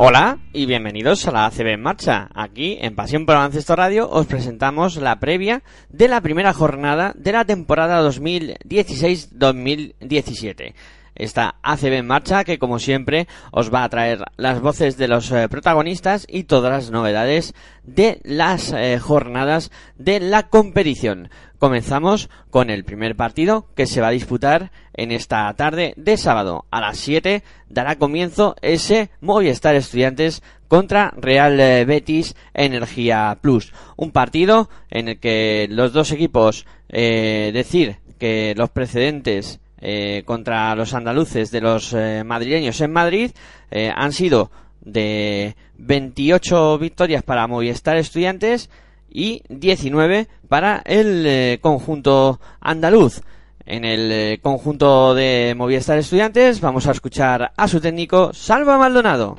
Hola y bienvenidos a la ACB en marcha. Aquí en Pasión por Baloncesto Radio os presentamos la previa de la primera jornada de la temporada 2016-2017. Esta ACB en marcha que como siempre os va a traer las voces de los eh, protagonistas y todas las novedades de las eh, jornadas de la competición. Comenzamos con el primer partido que se va a disputar en esta tarde de sábado a las 7 dará comienzo ese Movistar Estudiantes contra Real eh, Betis Energía Plus. Un partido en el que los dos equipos eh, decir que los precedentes eh, contra los andaluces de los eh, madrileños en Madrid eh, han sido de 28 victorias para Movistar Estudiantes y 19 para el conjunto andaluz. En el conjunto de Movistar Estudiantes vamos a escuchar a su técnico Salva Maldonado.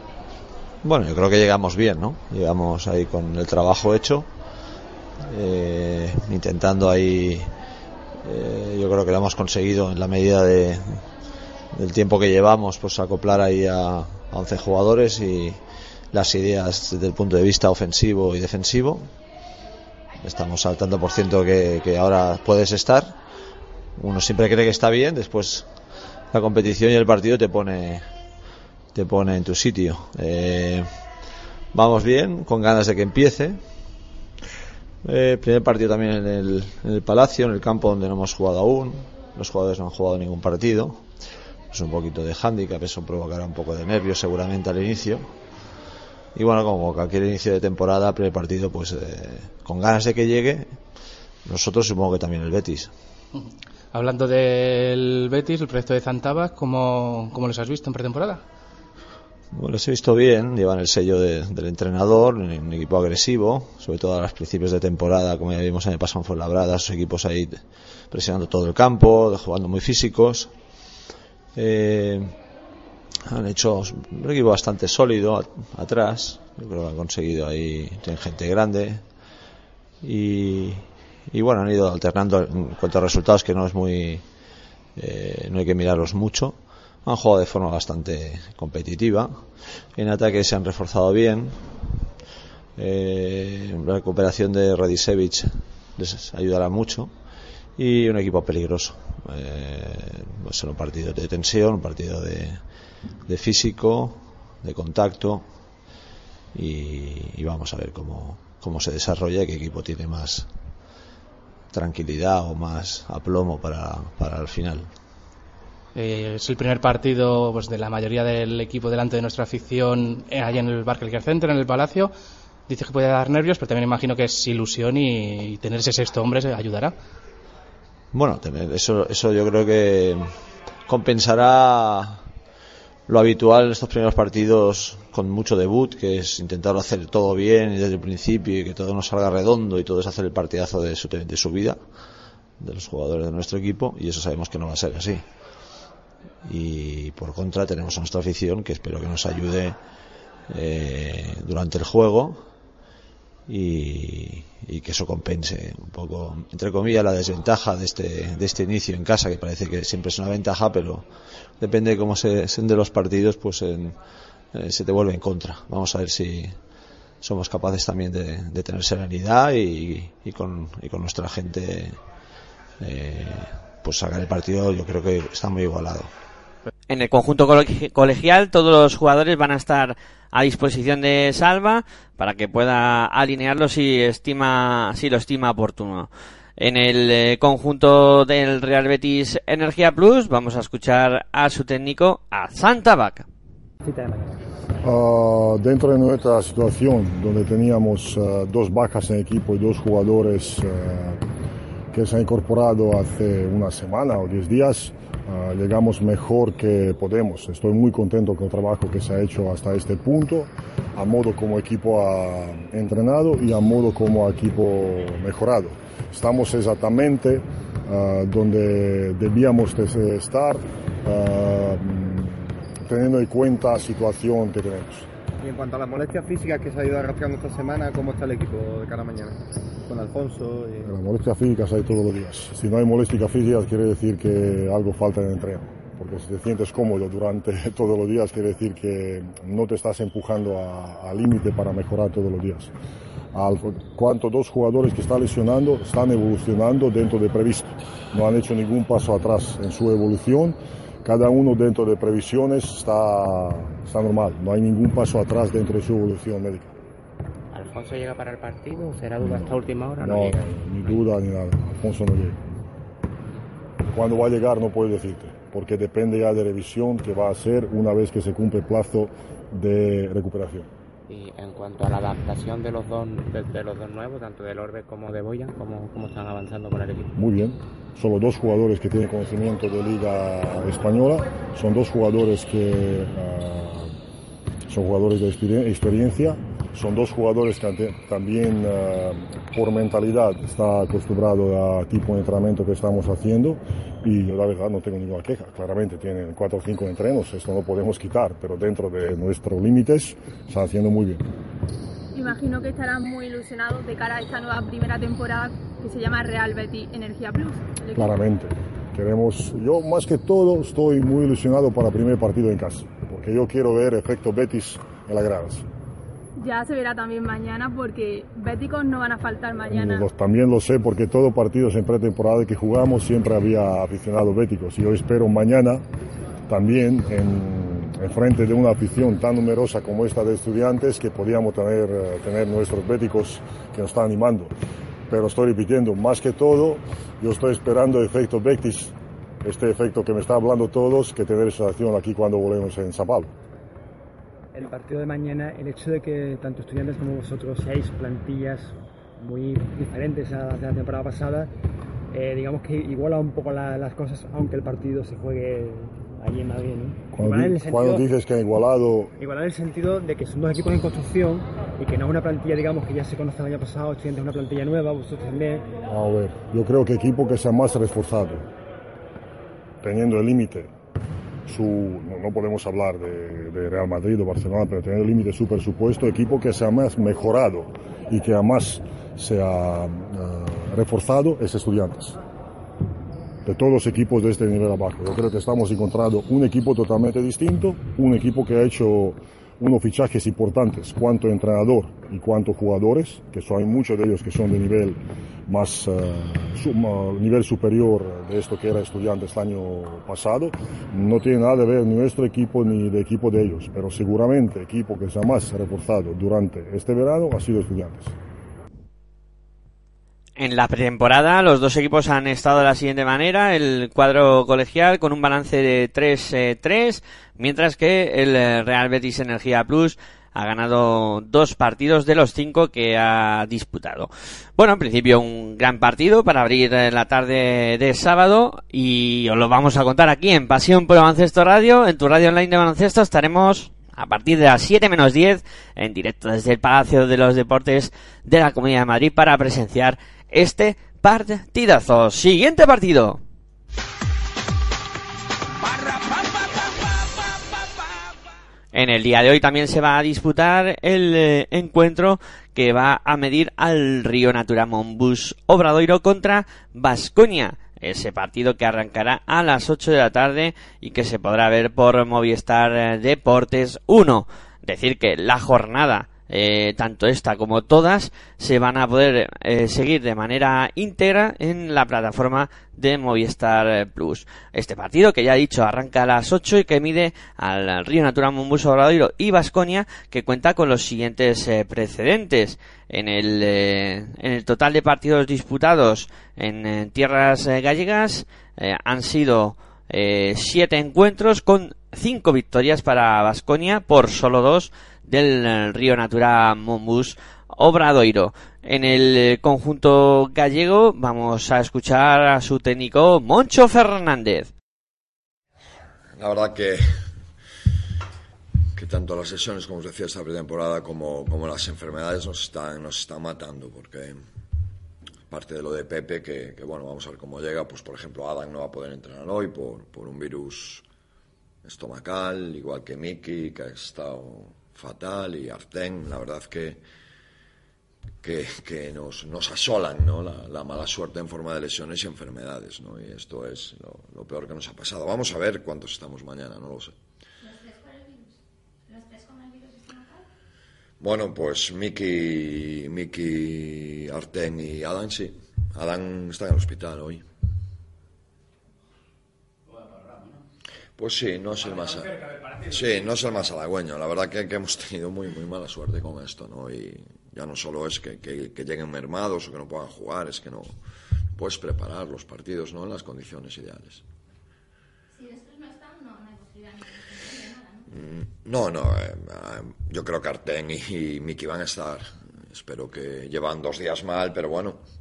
Bueno, yo creo que llegamos bien, ¿no? Llegamos ahí con el trabajo hecho, intentando ahí, eh, yo creo que lo hemos conseguido en la medida de, del tiempo que llevamos, pues acoplar ahí a, a 11 jugadores y las ideas desde el punto de vista ofensivo y defensivo. Estamos al tanto por ciento que, ahora puedes estar. Uno siempre cree que está bien, después la competición y el partido te pone te pone en tu sitio. Eh, vamos bien, con ganas de que empiece. Eh, primer partido también en el, en el Palacio, en el campo donde no hemos jugado aún. Los jugadores no han jugado ningún partido. Es un poquito de hándicap, eso provocará un poco de nervios seguramente al inicio. Y bueno, como cualquier inicio de temporada, primer partido, pues eh, con ganas de que llegue. Nosotros supongo que también el Betis. Hablando del Betis, el proyecto de Zantabas, ¿cómo, cómo los has visto en pretemporada? Bueno, los he visto bien, llevan el sello de- del entrenador, un, equipo agresivo, sobre todo a los principios de temporada, como ya vimos en el pasado en Fuenlabrada, esos equipos ahí presionando todo el campo, jugando muy físicos. Eh, han hecho un equipo bastante sólido a- atrás, yo creo que han conseguido ahí, tienen gente grande y, y bueno, han ido alternando en cuanto a resultados que no es muy, eh, no hay que mirarlos mucho. Han jugado de forma bastante competitiva. En ataque se han reforzado bien. Eh, la recuperación de Radicevic les ayudará mucho. Y un equipo peligroso. Eh, un partido de tensión, un partido de, de físico, de contacto. Y, y vamos a ver cómo, se desarrolla, qué equipo tiene más tranquilidad o más aplomo para, para el final. Eh, es el primer partido pues, de la mayoría del equipo delante de nuestra afición eh, allá en el Barclays Center, en el Palacio. Dice que puede dar nervios, pero también imagino que es ilusión y, tener ese sexto hombre se ayudará. Bueno, eso, eso yo creo que compensará lo habitual en estos primeros partidos con mucho debut, que es intentar hacer todo bien desde el principio y que todo nos salga redondo y todo es hacer el partidazo de su, de su vida, de los jugadores de nuestro equipo, y eso sabemos que no va a ser así. Y por contra tenemos a nuestra afición que espero que nos ayude eh, durante el juego y, que eso compense un poco, entre comillas, la desventaja de este, de este inicio en casa, que parece que siempre es una ventaja, pero depende de cómo se den los partidos, pues en- eh, se te vuelve en contra. Vamos a ver si somos capaces también de, de tener serenidad y, y con, y con nuestra gente eh, pues sacar el partido yo creo que está muy igualado. En el conjunto coleg- colegial todos los jugadores van a estar a disposición de Salva para que pueda alinearlo si estima si lo estima oportuno. En el eh, conjunto del Real Betis Energía Plus vamos a escuchar a su técnico a Santa Vaca. Ah, dentro de nuestra situación, donde teníamos ah, dos bajas en equipo y dos jugadores ah, que se han incorporado hace una semana o diez días, ah, llegamos mejor que podemos. Estoy muy contento con el trabajo que se ha hecho hasta este punto, a modo como equipo ha entrenado y a modo como equipo mejorado. Estamos exactamente ah, donde debíamos de estar. ah, teniendo en cuenta la situación que tenemos. Y en cuanto a las molestias físicas que se ha ido arrastrando esta semana, ¿cómo está el equipo de cara a mañana? Con Alfonso y... La molestia física hay todos los días. Si no hay molestia física quiere decir que algo falta en el entreno. Porque si te sientes cómodo durante todos los días quiere decir que no te estás empujando al límite para mejorar todos los días. Al cuanto dos jugadores que están lesionando están evolucionando dentro de previsto. No han hecho ningún paso atrás en su evolución. Cada uno dentro de previsiones está, está normal. No hay ningún paso atrás dentro de su evolución médica. ¿Alfonso llega para el partido? ¿Será duda hasta última hora? No, llega? ni duda ni nada. Alfonso no llega. Cuándo va a llegar no puedo decirte, porque depende ya de revisión que va a hacer una vez que se cumple el plazo de recuperación. Y en cuanto a la adaptación de los dos, de, de los dos nuevos, tanto del Orbe como de Boyan, ¿cómo, ¿cómo están avanzando con el equipo? Muy bien. Solo dos jugadores que tienen conocimiento de Liga Española. Son dos jugadores que ah, son jugadores de experien- experiencia. Son dos jugadores que también ah, por mentalidad está acostumbrado a tipo de entrenamiento que estamos haciendo y la verdad no tengo ninguna queja. Claramente tienen cuatro o cinco entrenos, esto no podemos quitar, pero dentro de nuestros límites están haciendo muy bien. Imagino que estarán muy ilusionados de cara a esta nueva primera temporada que se llama Real Betis Energía Plus. Claramente. Queremos, yo más que todo estoy muy ilusionado para el primer partido en casa, porque yo quiero ver efecto Betis en las gradas. Ya se verá también mañana porque béticos no van a faltar mañana. Los- también lo sé porque todo partido en pretemporada que jugamos siempre había aficionados béticos y yo espero mañana también en, en frente de una afición tan numerosa como esta de estudiantes que podíamos tener, eh, tener nuestros béticos que nos están animando. Pero estoy repitiendo, más que todo, yo estoy esperando efecto Betis, este efecto que me está hablando todos, que tener esa acción aquí cuando volvemos en Sao Paulo. El partido de mañana, el hecho de que tanto estudiantes como vosotros seáis plantillas muy diferentes a las de la temporada pasada, eh, digamos que iguala un poco la- las cosas, aunque el partido se juegue allí en Madrid. ¿no? Cuando, en el cuando sentido- dices que ha igualado, Igualar en el sentido de que son dos equipos en construcción y que no es una plantilla, digamos, que ya se conoce el año pasado, estudiantes es una plantilla nueva, vosotros también. A ver, yo creo que equipo que sea más reforzado, teniendo el límite, no, podemos hablar de, Real Madrid o Barcelona, pero teniendo el límite su presupuesto, equipo que sea más mejorado y que además sea ah, reforzado es Estudiantes. De todos los equipos de este nivel abajo. Yo creo que estamos encontrando un equipo totalmente distinto, un equipo que ha hecho unos fichajes importantes, cuanto entrenador y cuanto jugadores, que son, hay muchos de ellos que son de nivel más eh, nivel superior de esto que era estudiantes el año pasado. No tiene nada de ver nuestro equipo ni de equipo de ellos, pero seguramente equipo que se ha más reforzado durante este verano ha sido estudiantes. En la pretemporada los dos equipos han estado de la siguiente manera, el cuadro colegial con un balance de 3-3, mientras que el eh, Real Betis Energía Plus ha ganado dos partidos de los cinco que ha disputado. Bueno, en principio un gran partido para abrir eh, la tarde de sábado y os lo vamos a contar aquí en Pasión por Baloncesto Radio, en tu radio online de baloncesto estaremos a partir de las 7 menos 10 en directo desde el Palacio de los Deportes de la Comunidad de Madrid para presenciar este partidazo. Siguiente partido. En el día de hoy también se va a disputar el eh, encuentro que va a medir al Río Natura Monbus Obradoiro contra Vasconia. Ese partido que arrancará a las 8 de la tarde y que se podrá ver por Movistar eh, Deportes 1. Decir que la jornada eh, tanto esta como todas se van a poder eh, seguir de manera íntegra en la plataforma de Movistar Plus. Este partido que ya he dicho arranca a las 8 y que mide al Río Natura Mombus Obradoiro y Vasconia que cuenta con los siguientes eh, precedentes en el, eh, en el total de partidos disputados en, eh, tierras eh, gallegas han sido eh, siete encuentros con cinco victorias para Vasconia por solo dos del Río Natura Mombus Obradoiro. En el conjunto gallego vamos a escuchar a su técnico Moncho Fernández. La verdad que, que tanto las sesiones, como os decía, esta pretemporada, como, como las enfermedades nos están, nos están matando, porque parte de lo de Pepe, que, que, bueno, vamos a ver cómo llega, pues por ejemplo Adam no va a poder entrenar hoy por, por un virus estomacal, igual que Miki, que ha estado fatal, y Arten, la verdad que, que, que nos, nos asolan ¿no? la, la, mala suerte en forma de lesiones y enfermedades, ¿no? y esto es lo, lo peor que nos ha pasado. Vamos a ver cuántos estamos mañana, no lo sé. Bueno, pues Miki, Miki, Arten y Adán sí. Adán está en el hospital hoy. Pues sí, no es el más sí, no es el más halagüeño. La verdad que, que, hemos tenido muy muy mala suerte con esto, ¿no? Y ya no solo es que, que, que, lleguen mermados o que no puedan jugar, es que no puedes preparar los partidos, ¿no? En las condiciones ideales. Si estos no están, no, no hay posibilidad de nada, ¿no? No, no. Eh, yo creo que Arten y, y Miki van a estar. Espero que llevan dos días mal, pero bueno, eh,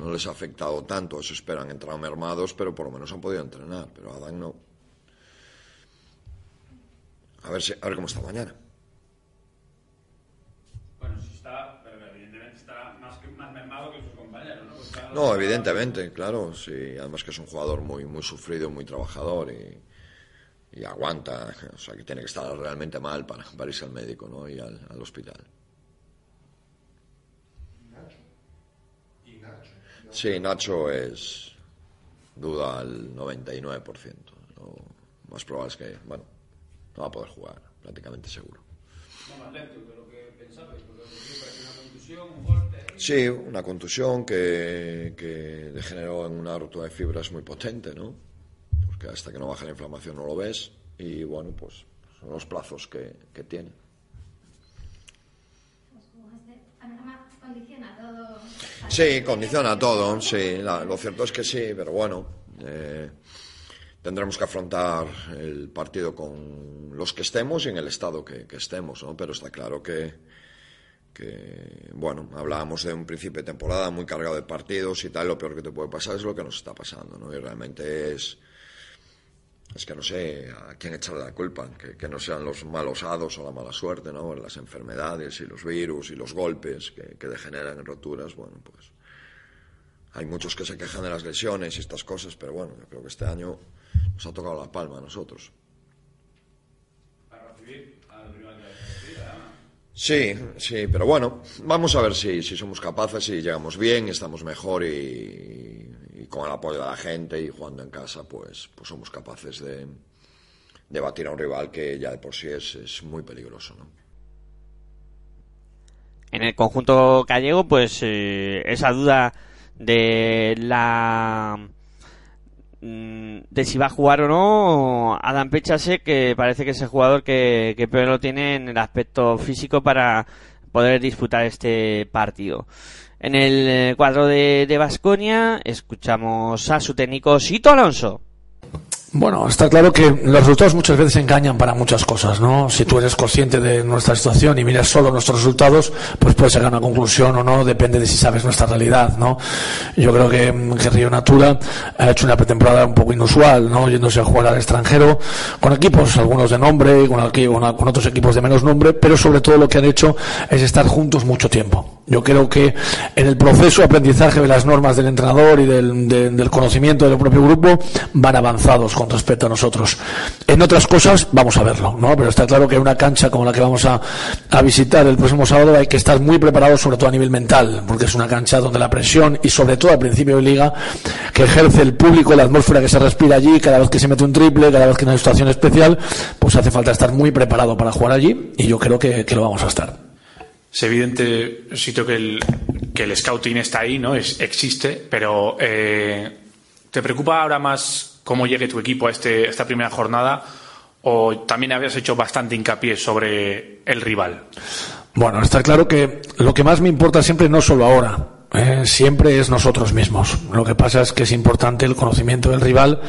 no les ha afectado tanto. Eso esperan, entrado mermados, pero por lo menos han podido entrenar. Pero Adán no. A ver, si, a ver cómo está mañana. Bueno, si está, pero evidentemente estará más, que, más mermado que sus compañeros, ¿no? Pues no, evidentemente, claro. Sí, además que es un jugador muy, muy sufrido, muy trabajador y y aguanta, o sea que tiene que estar realmente mal para, para irse al médico ¿no? y al, al hospital. ¿Y Nacho? Sí, Nacho es duda al 99%. Lo más probable es que, bueno, no va a poder jugar, prácticamente seguro. Porque. Sí, una contusión que, que degeneró en una ruptura de fibras muy potente, ¿no? que hasta que no baja la inflamación no lo ves y bueno, pues son los plazos que, que tiene. Condiciona todo. Sí, condiciona todo, sí. La, lo cierto es que sí, pero bueno, eh, tendremos que afrontar el partido con los que estemos y en el estado que, estemos, ¿no? Pero está claro que, que, bueno, hablábamos de un principio de temporada muy cargado de partidos y tal, lo peor que te puede pasar es lo que nos está pasando, ¿no? Y realmente es es que no sé a quién echarle la culpa, que, que, no sean los malos hados o la mala suerte, ¿no? Las enfermedades y los virus y los golpes que, que degeneran en roturas, bueno, pues hay muchos que se quejan de las lesiones y estas cosas, pero bueno, yo creo que este año nos ha tocado la palma a nosotros. Para recibir al rival de la recibida, Sí, sí, pero bueno, vamos a ver si, si somos capaces y llegamos bien, estamos mejor y, con el apoyo de la gente y jugando en casa, pues, pues somos capaces de, de batir a un rival que ya de por sí es, es muy peligroso, ¿no? En el conjunto gallego, pues eh, esa duda de la de si va a jugar o no Adam Pechase que parece que es el jugador que, que peor lo tiene en el aspecto físico para poder disputar este partido en el cuadro de Vasconia escuchamos a su técnico Sito Alonso bueno, está claro que los resultados muchas veces engañan para muchas cosas, ¿no? Si tú eres consciente de nuestra situación y miras solo nuestros resultados, pues puedes sacar una conclusión o no, depende de si sabes nuestra realidad, ¿no? Yo creo que, que Río Natura ha hecho una pretemporada un poco inusual, ¿no? Yéndose a jugar al extranjero, con equipos, algunos de nombre, con, aquí, con, otros equipos de menos nombre, pero sobre todo lo que han hecho es estar juntos mucho tiempo. Yo creo que en el proceso de aprendizaje de las normas del entrenador y del, de, del conocimiento del propio grupo van avanzados con respecto a nosotros. En otras cosas vamos a verlo, ¿no? Pero está claro que una cancha como la que vamos a, visitar el próximo sábado hay que estar muy preparados, sobre todo a nivel mental, porque es una cancha donde la presión y sobre todo al principio de liga que ejerce el público, la atmósfera que se respira allí, cada vez que se mete un triple, cada vez que hay una situación especial, pues hace falta estar muy preparado para jugar allí y yo creo que, lo vamos a estar. Es evidente, sitio que el, scouting está ahí, ¿no? Existe, pero eh, ¿te preocupa ahora más cómo llegue tu equipo a, este, esta primera jornada o también habías hecho bastante hincapié sobre el rival? Bueno, está claro que lo que más me importa siempre no solo ahora, eh, siempre es nosotros mismos. Lo que pasa es que es importante el conocimiento del rival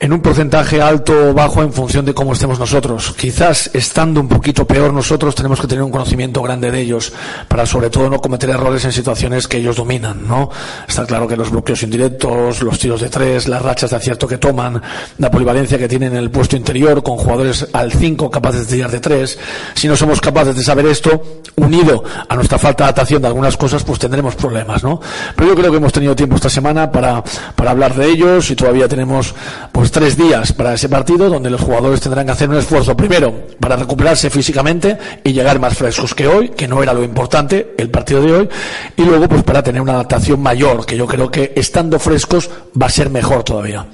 en un porcentaje alto o bajo en función de cómo estemos nosotros. Quizás estando un poquito peor nosotros tenemos que tener un conocimiento grande de ellos para sobre todo no cometer errores en situaciones que ellos dominan, ¿no? Está claro que los bloqueos indirectos, los tiros de tres, las rachas de acierto que toman, la polivalencia que tienen en el puesto interior con jugadores al 5 capaces de tirar de tres, si no somos capaces de saber esto, unido a nuestra falta de adaptación de algunas cosas, pues tendremos problemas, ¿no? Pero yo creo que hemos tenido tiempo esta semana para, para hablar de ellos y todavía tenemos pues tres días para ese partido donde los jugadores tendrán que hacer un esfuerzo primero para recuperarse físicamente y llegar más frescos que hoy, que no era lo importante el partido de hoy, y luego pues para tener una adaptación mayor, que yo creo que estando frescos va a ser mejor todavía.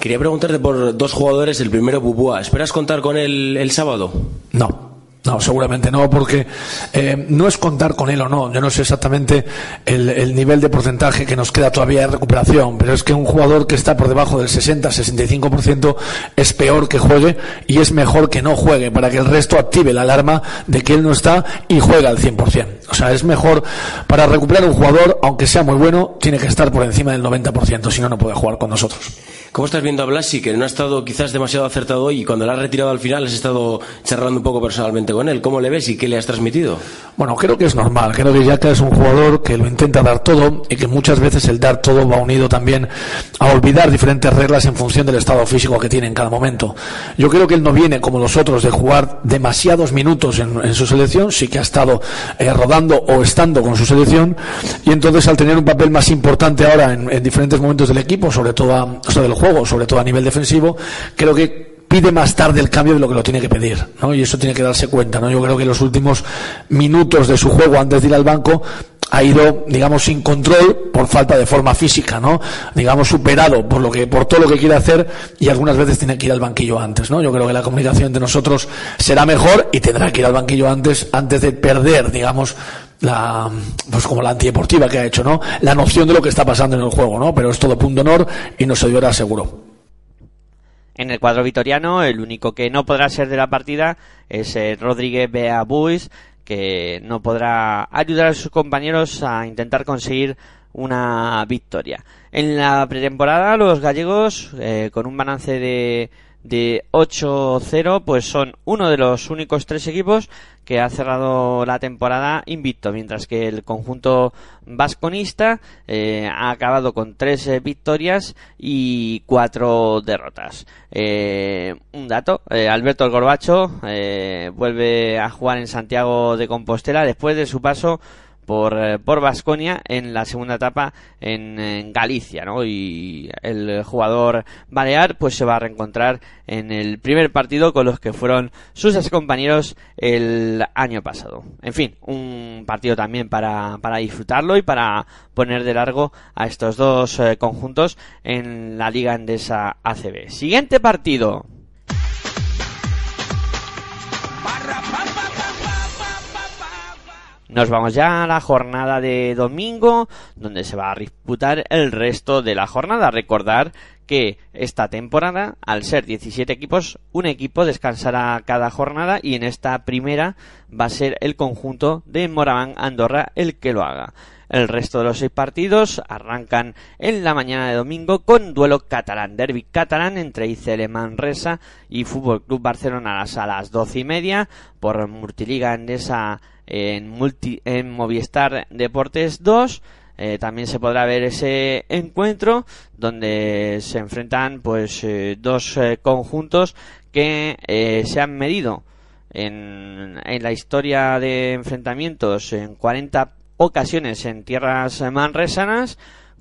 Quería preguntarte por dos jugadores. El primero, Bubúa. ¿Esperas contar con él el sábado? No. No, seguramente no, porque eh, no es contar con él o no. Yo no sé exactamente el, el, nivel de porcentaje que nos queda todavía de recuperación, pero es que un jugador que está por debajo del 60-65% es peor que juegue y es mejor que no juegue para que el resto active la alarma de que él no está y juega al 100%. O sea, es mejor para recuperar un jugador, aunque sea muy bueno, tiene que estar por encima del 90%, si no, no puede jugar con nosotros. ¿Cómo estás viendo a Blasi, que no ha estado quizás demasiado acertado hoy y cuando la has retirado al final has estado charlando un poco personalmente con él? ¿Cómo le ves y qué le has transmitido? Bueno, creo que es normal. Creo que Yaka es un jugador que lo intenta dar todo y que muchas veces el dar todo va unido también a olvidar diferentes reglas en función del estado físico que tiene en cada momento. Yo creo que él no viene como los otros de jugar demasiados minutos en, en su selección, sí que ha estado eh, rodando o estando con su selección y entonces al tener un papel más importante ahora en, en diferentes momentos del equipo, sobre todo a, o sea, del juego, sobre todo a nivel defensivo, creo que pide más tarde el cambio de lo que lo tiene que pedir, ¿no? Y eso tiene que darse cuenta, ¿no? Yo creo que los últimos minutos de su juego antes de ir al banco ha ido, digamos, sin control por falta de forma física, ¿no? Digamos, superado por lo que, por todo lo que quiere hacer y algunas veces tiene que ir al banquillo antes, ¿no? Yo creo que la comunicación entre nosotros será mejor y tendrá que ir al banquillo antes, antes de perder, digamos, la, pues como la antideportiva que ha hecho, ¿no? La noción de lo que está pasando en el juego, ¿no? Pero es todo punto honor y nos ayudará seguro. En el cuadro vitoriano, el único que no podrá ser de la partida es eh, Rodríguez Bea Buis, que no podrá ayudar a sus compañeros a intentar conseguir una victoria. En la pretemporada, los gallegos, eh, con un balance de, de 8-0, pues son uno de los únicos tres equipos que ha cerrado la temporada invicto, mientras que el conjunto vasconista eh, ha acabado con tres eh, victorias y cuatro derrotas. Eh, un dato, Alberto el Gorbacho vuelve a jugar en Santiago de Compostela después de su paso por eh, por Vasconia en la segunda etapa en, Galicia, ¿no? Y el jugador balear pues se va a reencontrar en el primer partido con los que fueron sus compañeros el año pasado. En fin, un partido también para, para disfrutarlo y para poner de largo a estos dos eh, conjuntos en la Liga Endesa ACB. Siguiente partido. Nos vamos ya a la jornada de domingo, donde se va a disputar el resto de la jornada. Recordar que esta temporada, al ser 17 equipos, un equipo descansará cada jornada y en esta primera va a ser el conjunto de Moraván Andorra el que lo haga. El resto de los seis partidos arrancan en la mañana de domingo con duelo catalán, derby catalán entre ICL Manresa y Fútbol Club Barcelona a las doce y media por Multiliga Endesa en, multi, en Movistar Deportes 2. Eh, también se podrá ver ese encuentro donde se enfrentan pues eh, dos eh, conjuntos que se han medido en, en la historia de enfrentamientos en 40 ocasiones en tierras manresanas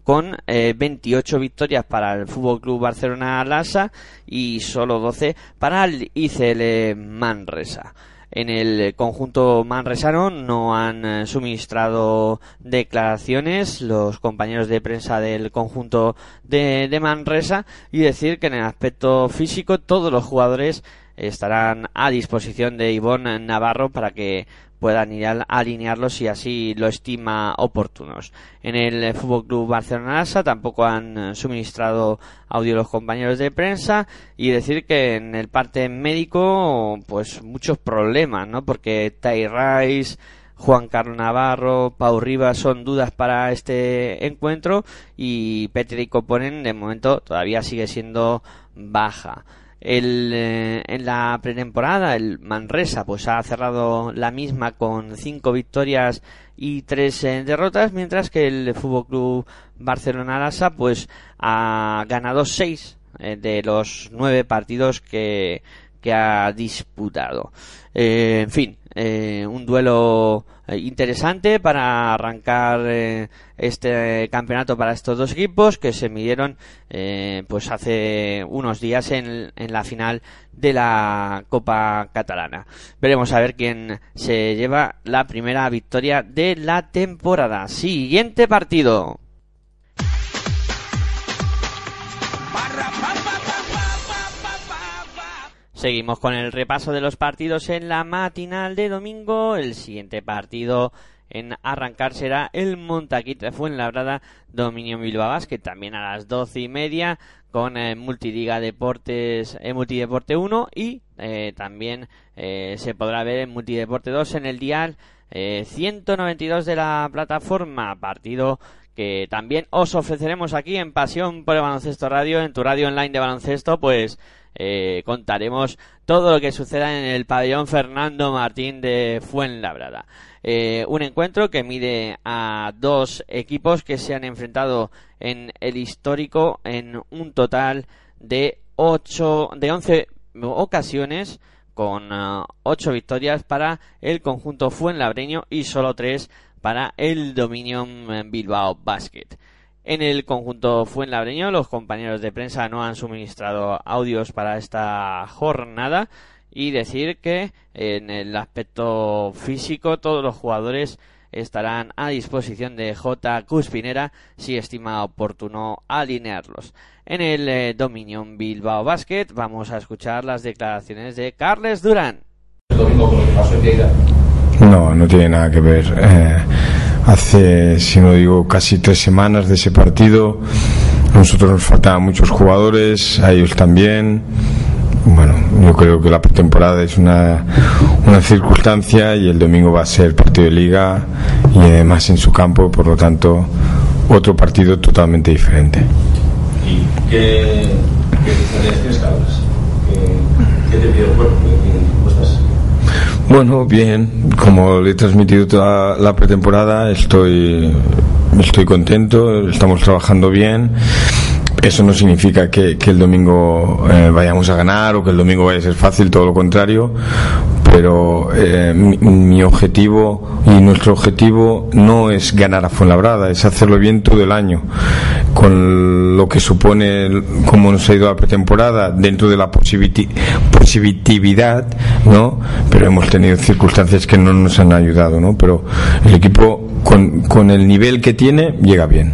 con eh, 28 victorias para el Fútbol Club Barcelona Lassa y solo 12 para el ICL Manresa. En el conjunto manresano no han eh, suministrado declaraciones los compañeros de prensa del conjunto de, de Manresa y decir que en el aspecto físico todos los jugadores estarán a disposición de Ivonne Navarro para que puedan ir a alinearlos si así lo estima oportunos. En el Fútbol Club Barcelona tampoco han suministrado audio los compañeros de prensa y decir que en el parte médico pues muchos problemas, ¿no? Porque Ty Rice Juan Carlos Navarro, Pau Rivas son dudas para este encuentro y Petri Coponen de momento todavía sigue siendo baja. El, eh, en la pretemporada el Manresa pues ha cerrado la misma con cinco victorias y tres eh, derrotas mientras que el Fútbol Club Barcelona Lassa pues ha ganado seis eh, de los nueve partidos que, que ha disputado. En fin un duelo interesante para arrancar eh, este campeonato para estos dos equipos que se midieron eh, pues hace unos días en, en la final de la Copa Catalana. Veremos a ver quién se lleva la primera victoria de la temporada. Siguiente partido. Seguimos con el repaso de los partidos en la matinal de domingo. El siguiente partido en arrancar será el Montaquit Fuenlabrada Dominio Bilbao Basket, también a las doce y media con eh, Multiliga Deportes, eh, Multideporte 1 y eh, también eh, se podrá ver en Multideporte 2 en el dial eh, 192 de la plataforma, partido que también os ofreceremos aquí en Pasión por el Baloncesto Radio, en tu radio online de baloncesto, pues eh, contaremos todo lo que suceda en el pabellón Fernando Martín de Fuenlabrada. Eh, un encuentro que mide a dos equipos que se han enfrentado en el histórico en un total de ocho, de 11 ocasiones con uh, ocho victorias para el conjunto fuenlabreño y solo tres para el Dominion Bilbao Basket. En el conjunto Fuenlabreño, los compañeros de prensa no han suministrado audios para esta jornada y decir que en el aspecto físico todos los jugadores estarán a disposición de J. Cuspinera si estima oportuno alinearlos. En el eh, Dominion Bilbao Basket vamos a escuchar las declaraciones de Carles Durán. No, no tiene nada que ver. Eh, hace, si no digo, casi tres semanas de ese partido. A nosotros nos faltaban muchos jugadores, a ellos también. Bueno, yo creo que la pretemporada es una, una circunstancia y el domingo va a ser partido de liga y además en su campo, por lo tanto, otro partido totalmente diferente. ¿Y qué, qué Carlos? ¿Qué, qué te pide el cuerpo? ¿Cómo estás? Bueno, bien, como le he transmitido toda la pretemporada, estoy, estoy contento, estamos trabajando bien. Eso no significa que, que el domingo eh, vayamos a ganar o que el domingo vaya a ser fácil, todo lo contrario. Pero eh, mi, objetivo y nuestro objetivo no es ganar a Fuenlabrada, es hacerlo bien todo el año. Con lo que supone cómo nos ha ido la pretemporada dentro de la positividad, ¿no? Pero hemos tenido circunstancias que no nos han ayudado, ¿no? Pero el equipo con, el nivel que tiene llega bien.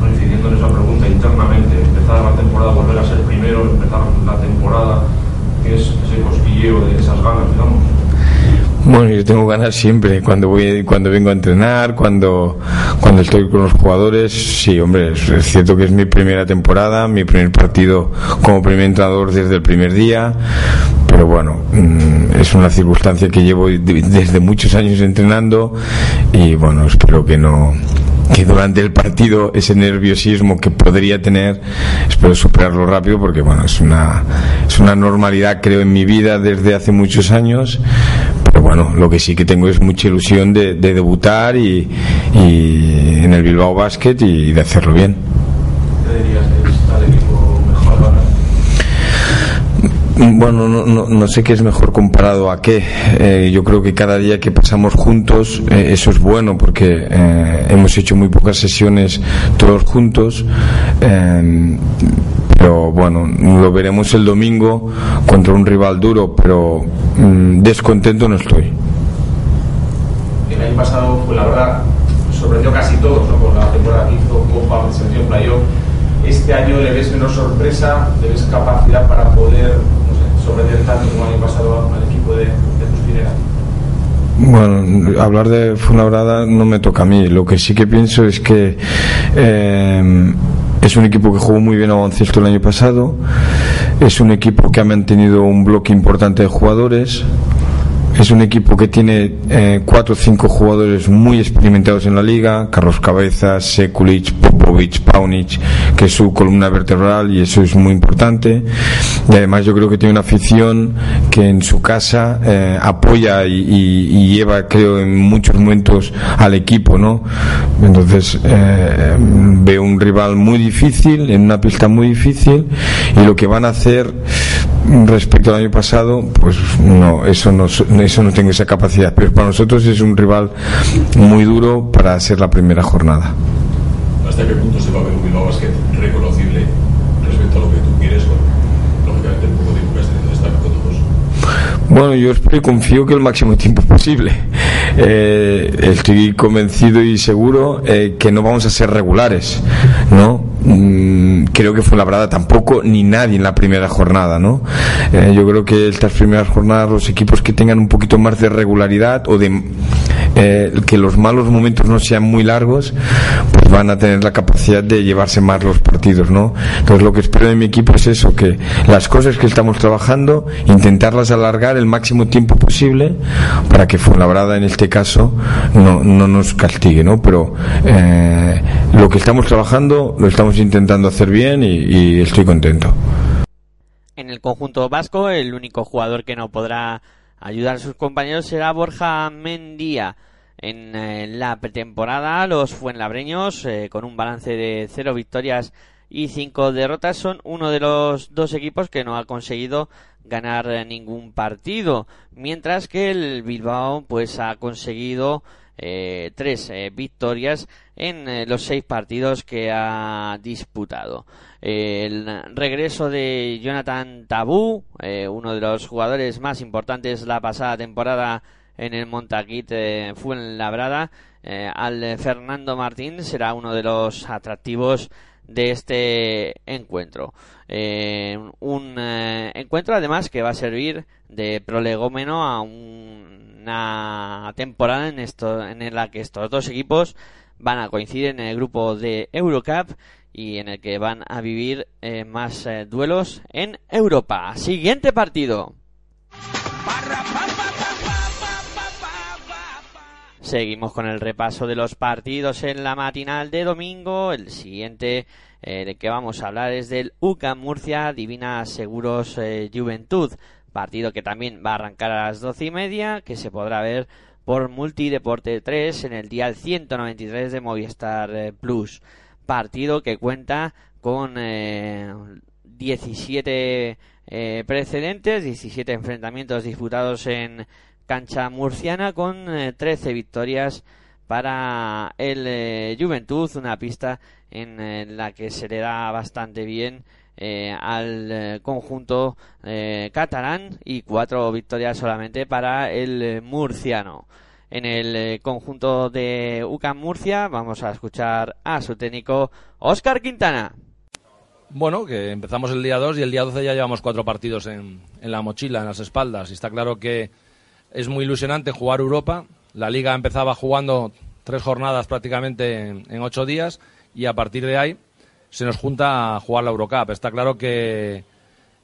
Coincidiendo en esa pregunta internamente, empezar la temporada, volver a ser primero, empezar la temporada, que es cosquilleo de esas ganas, digamos. Bueno, yo tengo ganas siempre cuando voy, cuando vengo a entrenar, cuando, cuando estoy con los jugadores. Sí, hombre, es, cierto que es mi primera temporada, mi primer partido como primer entrenador desde el primer día, pero bueno, mm, es una circunstancia que llevo de- desde muchos años entrenando y bueno, espero que no que durante el partido ese nerviosismo que podría tener espero superarlo rápido porque bueno es una es una normalidad creo en mi vida desde hace muchos años. Pero bueno lo que sí que tengo es mucha ilusión de, de debutar y, y en el Bilbao Basket y de hacerlo bien Bueno, no, no, no sé qué es mejor comparado a qué. Eh, yo creo que cada día que pasamos juntos, eh, eso es bueno porque eh, hemos hecho muy pocas sesiones todos juntos. eh, pero bueno, lo veremos el domingo contra un rival duro, pero mm, descontento no estoy. El año pasado fue la verdad, sorprendió casi todos ¿no? con la temporada que hizo, Copa, se metió en playoff. Este año le ves menos sorpresa, le ves capacidad para poder sorprender tanto como el año pasado al equipo de, de. Bueno, hablar de Fuenlabrada no me toca a mí. Lo que sí que pienso es que eh, es un equipo que jugó muy bien a baloncesto el año pasado. Es un equipo que ha mantenido un bloque importante de jugadores. Es un equipo que tiene eh, cuatro o cinco jugadores muy experimentados en la liga, Carlos Cabezas, Sekulic, Popovic, Paunic, que es su columna vertebral y eso es muy importante. Y además yo creo que tiene una afición que en su casa eh, apoya y, y- y lleva, creo, en muchos momentos al equipo, ¿no? Entonces eh, veo un rival muy difícil, en una pista muy difícil y lo que van a hacer respecto al año pasado, pues no, eso no, eso no tengo esa capacidad. Pero para nosotros es un rival muy duro para ser la primera jornada. ¿Hasta qué punto se va a ver un Bilbao Basket reconocible respecto a lo que tú quieres con, lógicamente, el poco tiempo que has tenido de estar con todos? Bueno, yo espero y confío que el máximo tiempo posible. Eh, estoy convencido y seguro eh, que no vamos a ser regulares, ¿no? Mm, creo que fue la verdad tampoco ni nadie en la primera jornada, ¿no? Eh, yo creo que estas primeras jornadas los equipos que tengan un poquito más de regularidad o de eh, que los malos momentos no sean muy largos, pues van a tener la capacidad de llevarse más los partidos, ¿no? Entonces lo que espero de mi equipo es eso, que las cosas que estamos trabajando, intentarlas alargar el máximo tiempo posible para que Fuenlabrada en este caso no, no nos castigue, ¿no? Pero eh, lo que estamos trabajando lo estamos intentando hacer bien y, y estoy contento. En el conjunto vasco, el único jugador que no podrá ayudar a sus compañeros será Borja Mendía. En eh, la pretemporada, los fuenlabreños, eh, con un balance de cero victorias y cinco derrotas, son uno de los dos equipos que no ha conseguido ganar eh, ningún partido, mientras que el Bilbao pues ha conseguido eh, tres victorias en los seis partidos que ha disputado. El regreso de Jonathan Tabú, uno de los jugadores más importantes la pasada temporada en el Montaquit eh, Fuenlabrada, eh, al Fernando Martín será uno de los atractivos de este encuentro. Eh, un eh, encuentro además que va a servir de prolegómeno a una temporada en, en la que estos dos equipos van a coincidir en el grupo de Eurocup y en el que van a vivir eh, más duelos en Europa. Siguiente partido. Seguimos con el repaso de los partidos en la matinal de domingo. El siguiente eh, del que vamos a hablar es del UCAM Murcia Divina Seguros eh, Juventud. Partido que también va a arrancar a las doce y media, que se podrá ver por Multideporte 3 en el día 193 de Movistar eh, Plus. Partido que cuenta con eh, 17 eh, precedentes, 17 enfrentamientos disputados en cancha murciana con eh, 13 victorias para el eh, Juventud, una pista en eh, la que se le da bastante bien eh, al eh, conjunto eh, catalán y cuatro victorias solamente para el eh, murciano. En el eh, conjunto de UCAM Murcia vamos a escuchar a su técnico Óscar Quintana. Bueno, que empezamos el día 2 y el día 12 ya llevamos cuatro partidos en, en la mochila, en las espaldas. Y está claro que es muy ilusionante jugar Europa. La liga empezaba jugando tres jornadas prácticamente en, ocho días y a partir de ahí se nos junta a jugar la Eurocup. Está claro que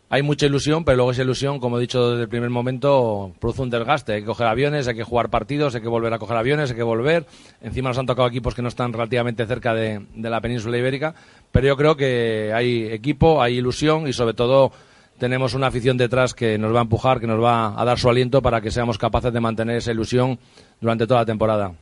hay mucha ilusión, pero luego esa ilusión, como he dicho desde el primer momento, produce un desgaste. Hay que coger aviones, hay que jugar partidos, hay que volver a coger aviones, hay que volver. Encima nos han tocado equipos que no están relativamente cerca de, de la península ibérica, pero yo creo que hay equipo, hay ilusión y sobre todo tenemos una afición detrás que nos va a empujar, que nos va a dar su aliento para que seamos capaces de mantener esa ilusión durante toda la temporada.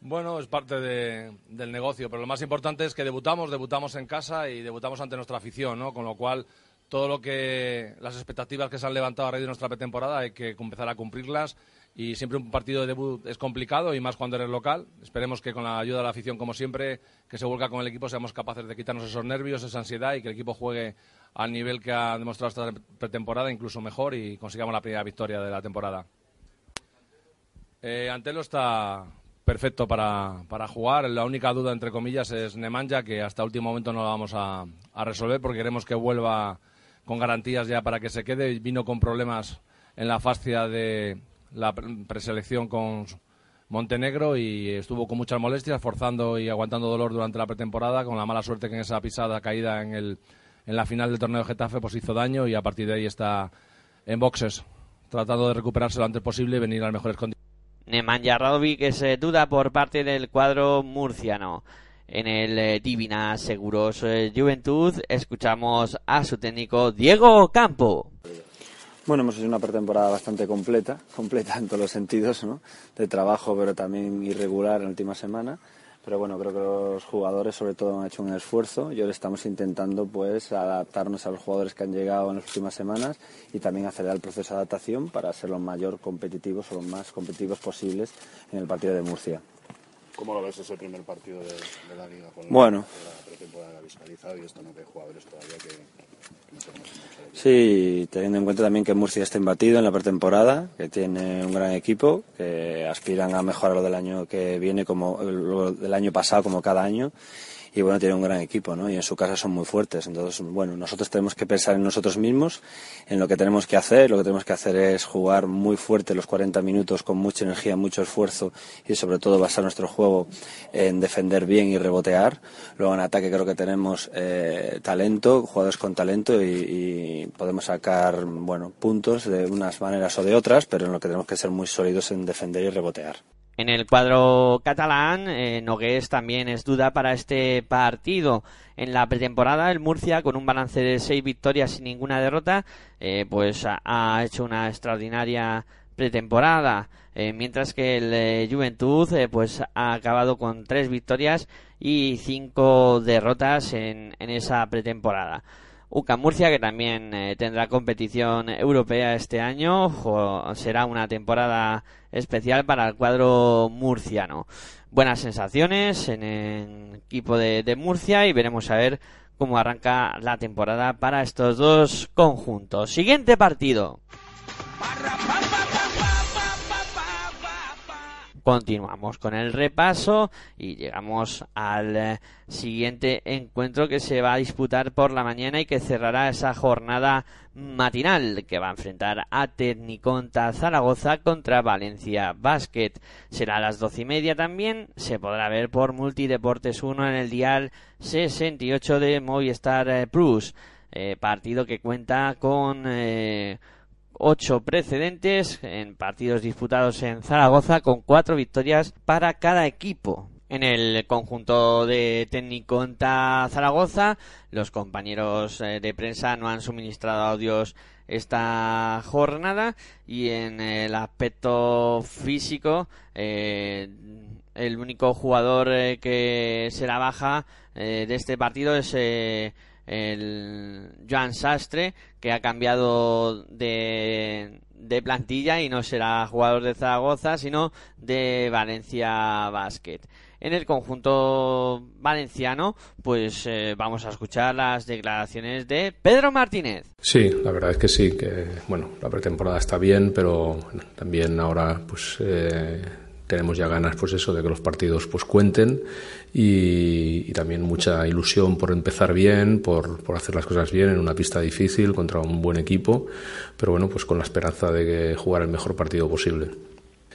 Bueno, es parte de- del negocio, pero lo más importante es que debutamos, debutamos en casa y debutamos ante nuestra afición, ¿no? Con lo cual todo lo que las expectativas que se han levantado a raíz de nuestra pretemporada hay que empezar a cumplirlas y siempre un partido de debut es complicado y más cuando eres local. Esperemos que con la ayuda de la afición, como siempre, que se vuelca con el equipo, seamos capaces de quitarnos esos nervios, esa ansiedad y que el equipo juegue al nivel que ha demostrado esta pretemporada, incluso mejor, y consigamos la primera victoria de la temporada. Eh, Antelo está perfecto para, para jugar. La única duda, entre comillas, es Nemanja, que hasta último momento no la vamos a, a resolver porque queremos que vuelva con garantías ya para que se quede. Vino con problemas en la fascia de la pre- preselección con Montenegro y estuvo con muchas molestias, forzando y aguantando dolor durante la pretemporada, con la mala suerte que en esa pisada caída en, el, en la final del torneo de Getafe pues hizo daño y a partir de ahí está en boxes, tratando de recuperarse lo antes posible y venir a las mejores condiciones. Nemanja Radovic es eh, duda por parte del cuadro murciano. En el eh, Divina Seguros eh, Juventud escuchamos a su técnico Diego Campo. Bueno, hemos hecho una pretemporada bastante completa, completa en todos los sentidos, ¿no? De trabajo, pero también irregular en la última semana. Pero bueno, creo que los jugadores sobre todo han hecho un esfuerzo y ahora estamos intentando pues adaptarnos a los jugadores que han llegado en las últimas semanas y también acelerar el proceso de adaptación para ser los mayor competitivos o los más competitivos posibles en el partido de Murcia. ¿Cómo lo ves ese primer partido de, de la liga? Con Bueno. La, pretemporada visualizado y esto no que jugadores todavía que, que no tenemos mucho de Sí, teniendo en cuenta también que Murcia está imbatido en la pretemporada, que tiene un gran equipo, que aspiran a mejorar lo del año que viene como lo del año pasado como cada año y bueno, tiene un gran equipo, ¿no? Y en su casa son muy fuertes. Entonces, bueno, nosotros tenemos que pensar en nosotros mismos, en lo que tenemos que hacer. Lo que tenemos que hacer es jugar muy fuerte los 40 minutos con mucha energía, mucho esfuerzo y sobre todo basar nuestro juego en defender bien y rebotear. Luego en ataque creo que tenemos eh, talento, jugadores con talento y, y podemos sacar, bueno, puntos de unas maneras o de otras, pero en lo que tenemos que ser muy sólidos en defender y rebotear. En el cuadro catalán, eh, Nogués también es duda para este partido. En la pretemporada, el Murcia, con un balance de seis victorias y ninguna derrota, eh, pues ha, hecho una extraordinaria pretemporada. Eh, mientras que el eh, Juventud, pues ha acabado con tres victorias y cinco derrotas en, en esa pretemporada. UCA Murcia, que también tendrá competición europea este año, será una temporada especial para el cuadro murciano. Buenas sensaciones en el equipo de, de Murcia y veremos a ver cómo arranca la temporada para estos dos conjuntos. Siguiente partido. Continuamos con el repaso y llegamos al eh, siguiente encuentro que se va a disputar por la mañana y que cerrará esa jornada matinal que va a enfrentar a Tecniconta Zaragoza contra Valencia Basket. Será a las doce y media también. Se podrá ver por Multideportes 1 en el dial 68 de Movistar eh, Plus. Eh, partido que cuenta con ocho precedentes en partidos disputados en Zaragoza con cuatro victorias para cada equipo. En el conjunto de Tecniconta Zaragoza, los compañeros eh, de prensa no han suministrado audios esta jornada y en el aspecto físico eh, el único jugador eh, que será baja eh, de este partido es el Joan Sastre, que ha cambiado de, de plantilla y no será jugador de Zaragoza, sino de Valencia Basket. En el conjunto valenciano, pues eh, vamos a escuchar las declaraciones de Pedro Martínez. Sí, la verdad es que sí, que bueno, la pretemporada está bien, pero también ahora pues eh, tenemos ya ganas pues eso de que los partidos pues cuenten y, también mucha ilusión por empezar bien, por, por hacer las cosas bien en una pista difícil contra un buen equipo, pero bueno, pues con la esperanza de jugar el mejor partido posible.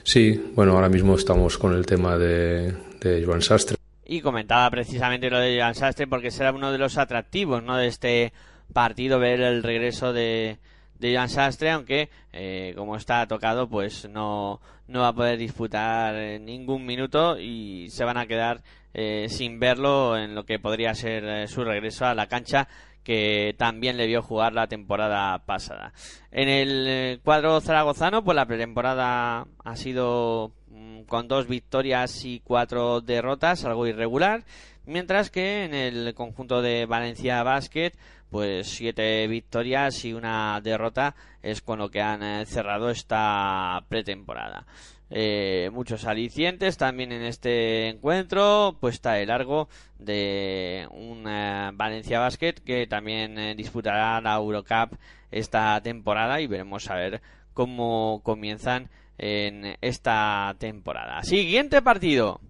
Sí, bueno, ahora mismo estamos con el tema de, de Joan Sastre. Y comentaba precisamente lo de Joan Sastre porque será uno de los atractivos ¿no? de este partido, ver el regreso de, de Joan Sastre, aunque eh, como está tocado, pues no, no va a poder disputar ningún minuto y se van a quedar eh, sin verlo en lo que podría ser eh, su regreso a la cancha que también le vio jugar la temporada pasada. En el eh, cuadro zaragozano, pues la pretemporada ha sido mm, con dos victorias y cuatro derrotas, algo irregular, mientras que en el conjunto de Valencia Basket, pues siete victorias y una derrota es con lo que han eh, cerrado esta pretemporada. Eh, muchos alicientes también en este encuentro, puesta de largo de un Valencia Basket que también eh, disputará la Eurocup esta temporada y veremos a ver cómo comienzan en esta temporada. Siguiente partido.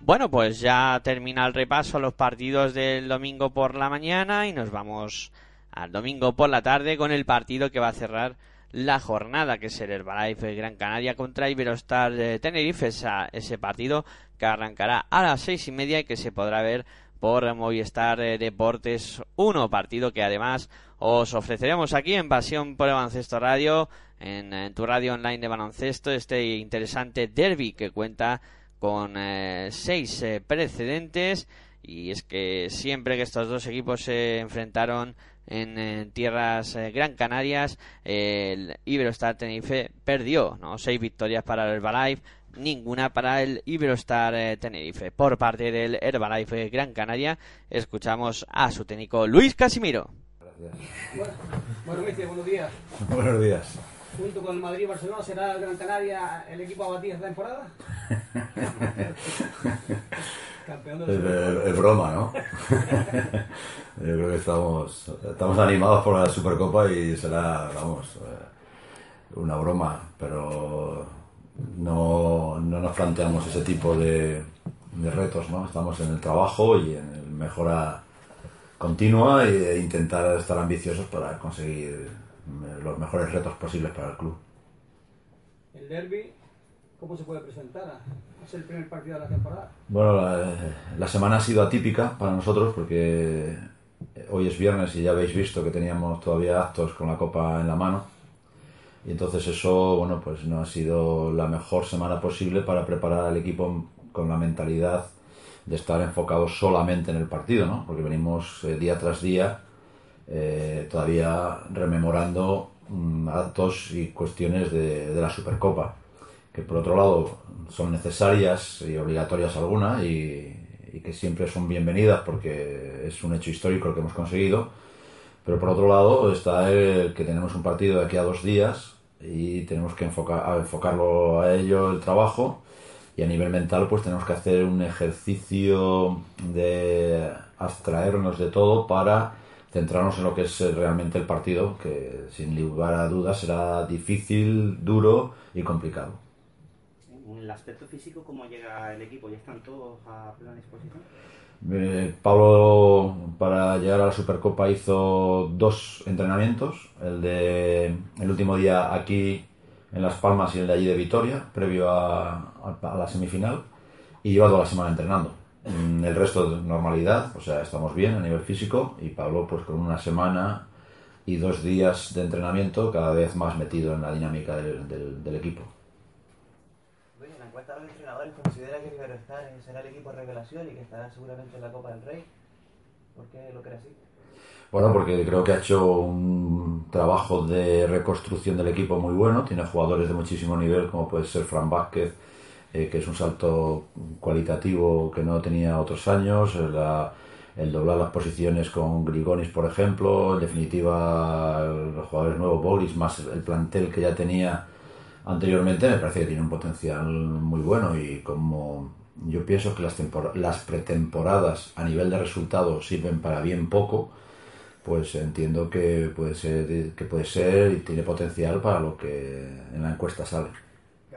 Bueno, pues ya termina el repaso a los partidos del domingo por la mañana y nos vamos al domingo por la tarde con el partido que va a cerrar la jornada, que es el Herbalife Gran Canaria contra Iberostar de Tenerife, esa, ese partido que arrancará a las seis y media y que se podrá ver por Movistar eh, Deportes 1, partido que además os ofreceremos aquí en Pasión por Baloncesto Radio, en, en tu radio online de baloncesto, este interesante derby que cuenta con eh, seis eh, precedentes y es que siempre que estos dos equipos se enfrentaron en, en tierras eh, Gran Canarias, el Iberostar Tenerife perdió, ¿no? Seis victorias para el Herbalife, ninguna para el Iberostar eh, Tenerife. Por parte del Herbalife Gran Canaria, escuchamos a su técnico Luis Casimiro. Bueno, bueno, mister, buenos días. Buenos días. Junto con el Madrid y Barcelona, ¿será el Gran Canaria el equipo a batir esta temporada? Campeón de Es, broma, ¿no? Yo creo que estamos, estamos animados por la Supercopa y será, vamos, eh, una broma, pero no, no nos planteamos ese tipo de, de retos, ¿no? Estamos en el trabajo y en el mejora continua e intentar estar ambiciosos para conseguir los mejores retos posibles para el club. El derby, ¿cómo se puede presentar? Es el primer partido de la temporada. Bueno, la, la semana ha sido atípica para nosotros porque hoy es viernes y ya habéis visto que teníamos todavía actos con la copa en la mano. Y entonces eso, bueno, pues no ha sido la mejor semana posible para preparar al equipo con la mentalidad de estar enfocados solamente en el partido, ¿no? Porque venimos eh, día tras día eh, todavía rememorando mm, actos y cuestiones de, de la Supercopa, que por otro lado son necesarias y obligatorias algunas y, que siempre son bienvenidas porque es un hecho histórico el que hemos conseguido, pero por otro lado está el que tenemos un partido de aquí a dos días y tenemos que enfocar, enfocarlo a ello el trabajo. Y a nivel mental pues tenemos que hacer un ejercicio de abstraernos de todo para centrarnos en lo que es eh, realmente el partido, que sin lugar a dudas será difícil, duro y complicado. En el aspecto físico, ¿cómo llega el equipo? ¿Ya están todos a plena disposición? Eh, Pablo para llegar a la Supercopa hizo dos entrenamientos, el de el último día aquí en Las Palmas y el de allí de Vitoria, previo a, a- a la semifinal, y lleva toda la semana entrenando. Mm, El resto de normalidad, o sea, estamos bien a nivel físico y Pablo pues con una semana y dos días de entrenamiento cada vez más metido en la dinámica del, del- del equipo. Oye, en la encuesta de los entrenadores considera que el Iberostar será el equipo revelación y que estará seguramente en la Copa del Rey. ¿Por qué lo cree así? Bueno, porque creo que ha hecho un trabajo de reconstrucción del equipo muy bueno. Tiene jugadores de muchísimo nivel, como puede ser Fran Vázquez, eh, que es un salto cualitativo que no tenía otros años. eh, el doblar las posiciones con Grigonis, por ejemplo. En definitiva, los jugadores nuevos, Bolis, más el plantel que ya tenía anteriormente, me parece que tiene un potencial muy bueno. Y como yo pienso que las, las pretemporadas a nivel de resultados sirven para bien poco, pues entiendo que puede ser que puede ser y tiene potencial para lo que en la encuesta sale.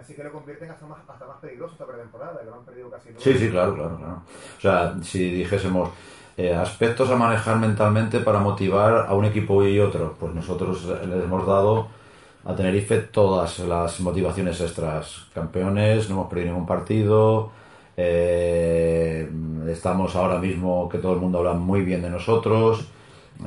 Así que lo convierten hasta más, hasta más peligroso esta pretemporada, que lo han perdido casi todo. Sí, sí, claro, claro, claro. O sea, si dijésemos eh, aspectos a manejar mentalmente para motivar a un equipo y otro, pues nosotros les hemos dado a Tenerife todas las motivaciones extras. Campeones, no hemos perdido ningún partido, eh, estamos ahora mismo que todo el mundo habla muy bien de nosotros.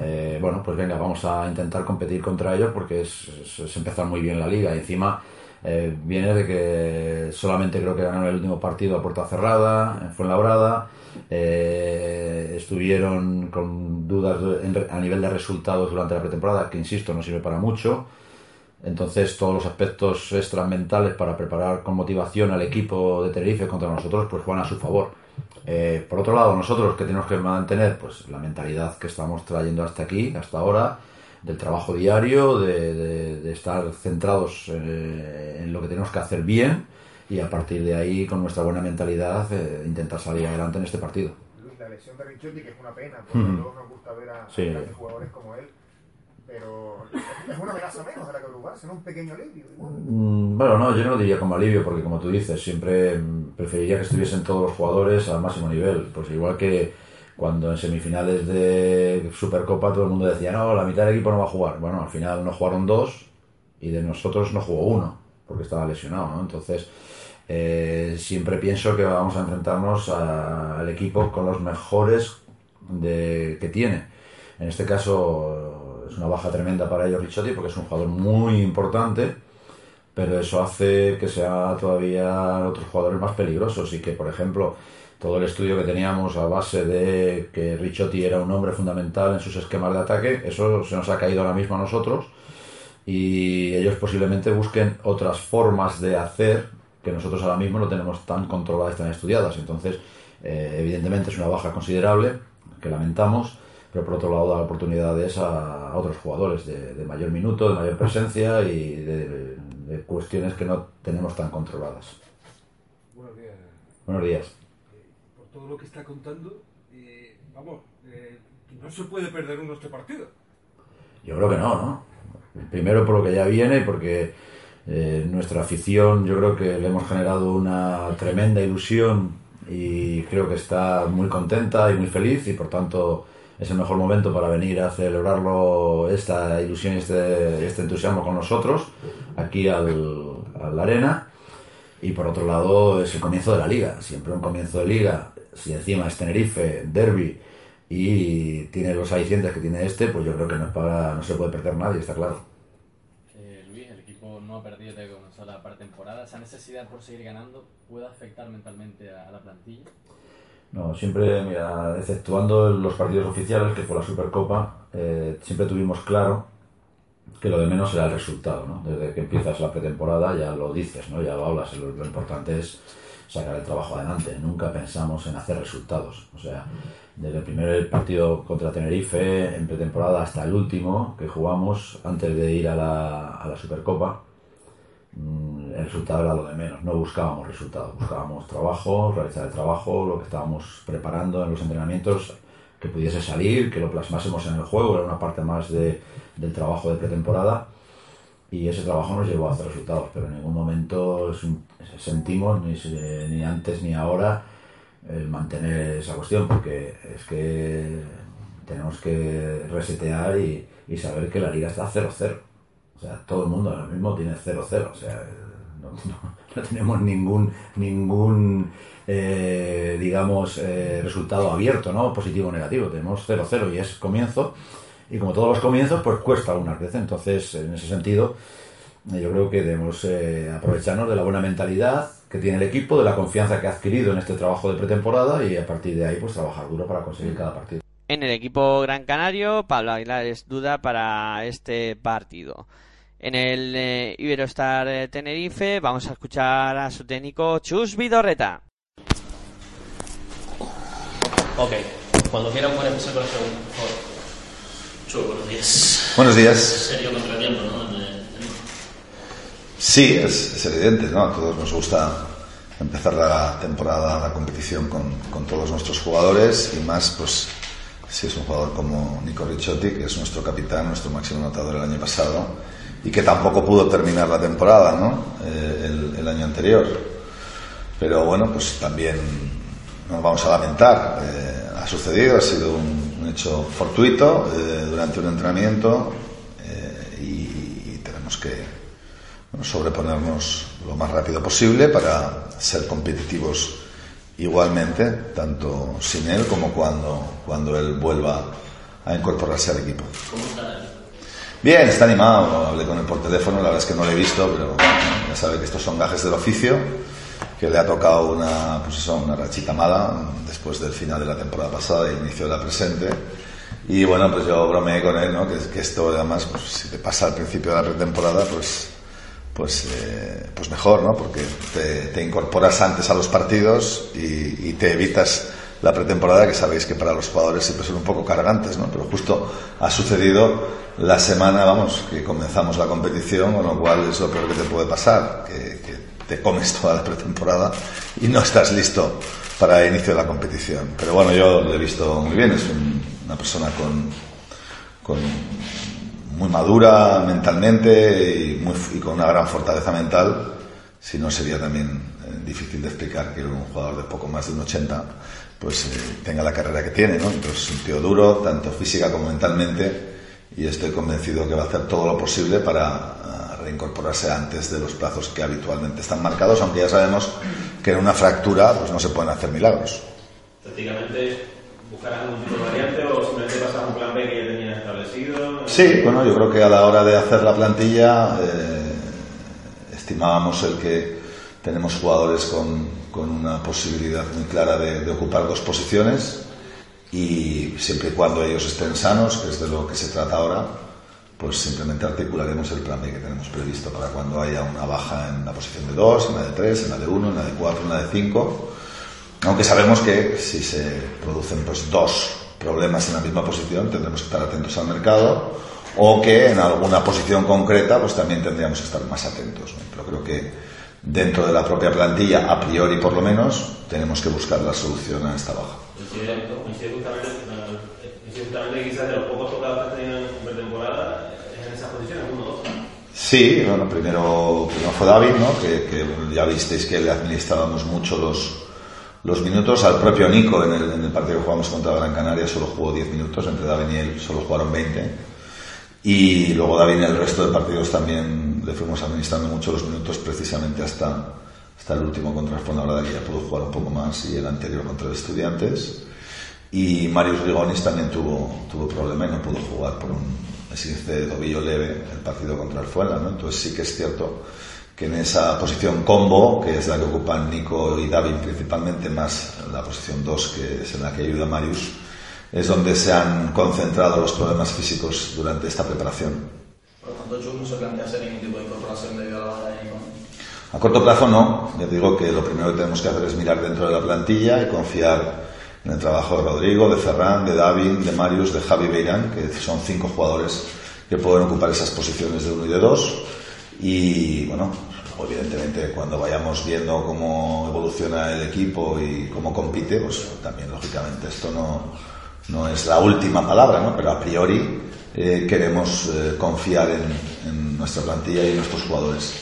Eh, bueno, pues venga, vamos a intentar competir contra ellos porque es, es- es empezar muy bien la liga. Y encima eh, viene de que solamente creo que ganaron el último partido a puerta cerrada, en Fuenlabrada, eh, estuvieron con dudas a nivel de resultados durante la pretemporada, que insisto, no sirve para mucho. Entonces todos los aspectos extras mentales para preparar con motivación al equipo de Tenerife contra nosotros pues juegan a su favor. Eh, por otro lado, nosotros que tenemos que mantener pues la mentalidad que estamos trayendo hasta aquí, hasta ahora, del trabajo diario, de, de- de estar centrados eh, en lo que tenemos que hacer bien y a partir de ahí, con nuestra buena mentalidad, eh, intentar salir adelante en este partido. La lesión de Ricciotti, que es una pena, porque a todos nos gusta ver a, a Sí. grandes jugadores como él, pero es una amenaza menos de la que preocuparse, ¿no? Un pequeño alivio. igual. Mm, Bueno, no, yo no lo diría como alivio, porque como tú dices, siempre mm, preferiría que estuviesen todos los jugadores al máximo nivel. Pues igual que cuando en semifinales de Supercopa todo el mundo decía, no, la mitad del equipo no va a jugar. Bueno, al final no jugaron dos y de nosotros no jugó uno, porque estaba lesionado, ¿no? Entonces, eh, siempre pienso que vamos a enfrentarnos a- al equipo con los mejores de, que tiene. En este caso es una baja tremenda para ellos Ricciotti porque es un jugador muy importante, pero eso hace que sea todavía otros jugadores más peligrosos y que, por ejemplo, todo el estudio que teníamos a base de que Ricciotti era un hombre fundamental en sus esquemas de ataque, eso se nos ha caído ahora mismo a nosotros y ellos posiblemente busquen otras formas de hacer que nosotros ahora mismo no tenemos tan controladas, tan estudiadas. Entonces, eh, evidentemente es una baja considerable que lamentamos, pero por otro lado da oportunidades a, a otros jugadores de, de mayor minuto, de mayor presencia y de, de cuestiones que no tenemos tan controladas. Buenos días. Buenos días. Todo lo que está contando, eh, vamos, no se puede perder uno este partido. Yo creo que no, ¿no? Primero por lo que ya viene, porque eh, nuestra afición yo creo que le hemos generado una tremenda ilusión y creo que está muy contenta y muy feliz y por tanto es el mejor momento para venir a celebrarlo esta ilusión y este, este entusiasmo con nosotros aquí al, a la arena y por otro lado es el comienzo de la liga siempre un comienzo de liga si encima es Tenerife, Derby y tiene los alicientes que tiene este pues yo creo que no, es para, no se puede perder nadie, está claro Eh, Luis, el equipo no ha perdido desde que comenzó la pretemporada. ¿Esa necesidad por seguir ganando puede afectar mentalmente a, a la plantilla? No, siempre, mira, exceptuando los partidos oficiales, que fue la Supercopa, eh, siempre tuvimos claro que lo de menos era el resultado, ¿no? Desde que empiezas la pretemporada ya lo dices, ¿no? Ya lo hablas, lo, lo importante es sacar el trabajo adelante. Nunca pensamos en hacer resultados. O sea, desde el primer partido contra Tenerife, en pretemporada, hasta el último que jugamos, antes de ir a la, Supercopa, mm, el resultado era lo de menos. No buscábamos resultados, buscábamos trabajo, realizar el trabajo, lo que estábamos preparando en los entrenamientos, que pudiese salir, que lo plasmásemos en el juego, era una parte más de, del trabajo de pretemporada. Y ese trabajo nos llevó a hacer resultados, pero en ningún momento sentimos, ni, ni antes ni ahora, mantener esa cuestión, porque es que tenemos que resetear y, y saber que la liga está 0-0. O sea, todo el mundo ahora mismo tiene 0-0. O sea, no, no- no tenemos ningún, ningún eh, digamos, eh, resultado abierto, ¿no? Positivo o negativo. Tenemos 0-0 y es comienzo. Y como todos los comienzos, pues cuesta una vez. Entonces, en ese sentido, eh, yo creo que debemos eh, aprovecharnos de la buena mentalidad que tiene el equipo, de la confianza que ha adquirido en este trabajo de pretemporada y a partir de ahí, pues trabajar duro para conseguir cada partido. En el equipo Gran Canario, Pablo Aguilar es duda para este partido. En el eh, Iberostar eh, Tenerife vamos a escuchar a su técnico Chus Vidorreta. Ok, cuando quieran pueden empezar con la pregunta, buenos días. Buenos días. Serio contratiempo, ¿no? Sí, es, es evidente, ¿no? A todos nos gusta empezar la temporada, la competición con, con todos nuestros jugadores y más, pues, si es un jugador como Nico Ricciotti, que es nuestro capitán, nuestro máximo anotador el año pasado y que tampoco pudo terminar la temporada, ¿no? Eh, el, el año anterior. Pero bueno, pues también nos vamos a lamentar. Eh, ha sucedido, ha sido un, un hecho fortuito eh, durante un entrenamiento eh, y, y tenemos que bueno, sobreponernos lo más rápido posible para ser competitivos igualmente, tanto sin él como cuando, cuando él vuelva a incorporarse al equipo. ¿Cómo está él? Bien, está animado. Hablé con él por teléfono, la verdad es que no lo he visto, pero ya sabe que estos son gajes del oficio, que le ha tocado una, pues eso, una rachita mala después del final de la temporada pasada el inicio de la presente. Y bueno, pues yo bromeé con él, ¿no? Que, que esto además, pues si te pasa al principio de la pretemporada, pues pues, eh, pues mejor, ¿no? Porque te, te, incorporas antes a los partidos y, y, te evitas la pretemporada, que sabéis que para los jugadores siempre son un poco cargantes, ¿no? Pero justo ha sucedido la semana, vamos, que comenzamos la competición, con lo cual es lo peor que te puede pasar, que te comes toda la pretemporada y no estás listo para el inicio de la competición. Pero bueno, yo lo he visto muy bien, es un, una persona con, con muy madura mentalmente y, muy, y, con una gran fortaleza mental, si no sería también eh, difícil de explicar que un jugador de poco más de un 80 pues eh, tenga la carrera que tiene, ¿no? Entonces un tío duro, tanto física como mentalmente, y estoy convencido que va a hacer todo lo posible para uh, reincorporarse antes de los plazos que habitualmente están marcados, aunque ya sabemos que en una fractura pues no se pueden hacer milagros. Prácticamente buscarás algún tipo de variante o simplemente pasas a un plan B que ya tenías establecido? Sí, bueno, yo creo que a la hora de hacer la plantilla eh, estimábamos el que tenemos jugadores con, con una posibilidad muy clara de, de, ocupar dos posiciones y siempre y cuando ellos estén sanos, que es de lo que se trata ahora, pues simplemente articularemos el plan B que tenemos previsto para cuando haya una baja en la posición de dos, en la de tres, en la de uno, en la de cuatro, en la de cinco. Aunque sabemos que si se producen pues dos problemas en la misma posición tendremos que estar atentos al mercado o que en alguna posición concreta pues también tendríamos que estar más atentos pero creo que dentro de la propia plantilla a priori por lo menos tenemos que buscar la solución a esta baja. Justamente quizás de los pocos tocados que has tenido en pretemporada en esas posiciones uno o dos Sí, bueno, primero, primero fue David, ¿no? que, que ya visteis que le administrábamos mucho los, los minutos. Al propio Nico en el, en el, partido que jugamos contra Gran Canaria solo jugó 10 minutos, entre David y él solo jugaron 20 y luego David en el resto de partidos también le fuimos administrando mucho los minutos precisamente hasta, hasta el último contra Fuenlabrada que ya pudo jugar un poco más y el anterior contra el Estudiantes. Y Marius Rigonis también tuvo, tuvo problema y no pudo jugar por un esguince de tobillo leve el partido contra el Fuenla, ¿no? entonces sí que es cierto que en esa posición combo, que es la que ocupan Nico y David principalmente, más la posición 2, que es en la que ayuda Marius, es donde se han concentrado los problemas físicos durante esta preparación. Por lo tanto, Chus no se plantea hacer ningún tipo de incorporación debido a la baja de Nico. A corto plazo no, ya digo que lo primero que tenemos que hacer es mirar dentro de la plantilla y confiar en el trabajo de Rodrigo, de Ferran, de David, de Marius, de Javi Beirán, que son cinco jugadores que pueden ocupar esas posiciones de uno y de dos y bueno, evidentemente cuando vayamos viendo cómo evoluciona el equipo y cómo compite, pues también lógicamente esto no, no es la última palabra, ¿no? pero a priori eh, queremos eh, confiar en, en nuestra plantilla y en nuestros jugadores.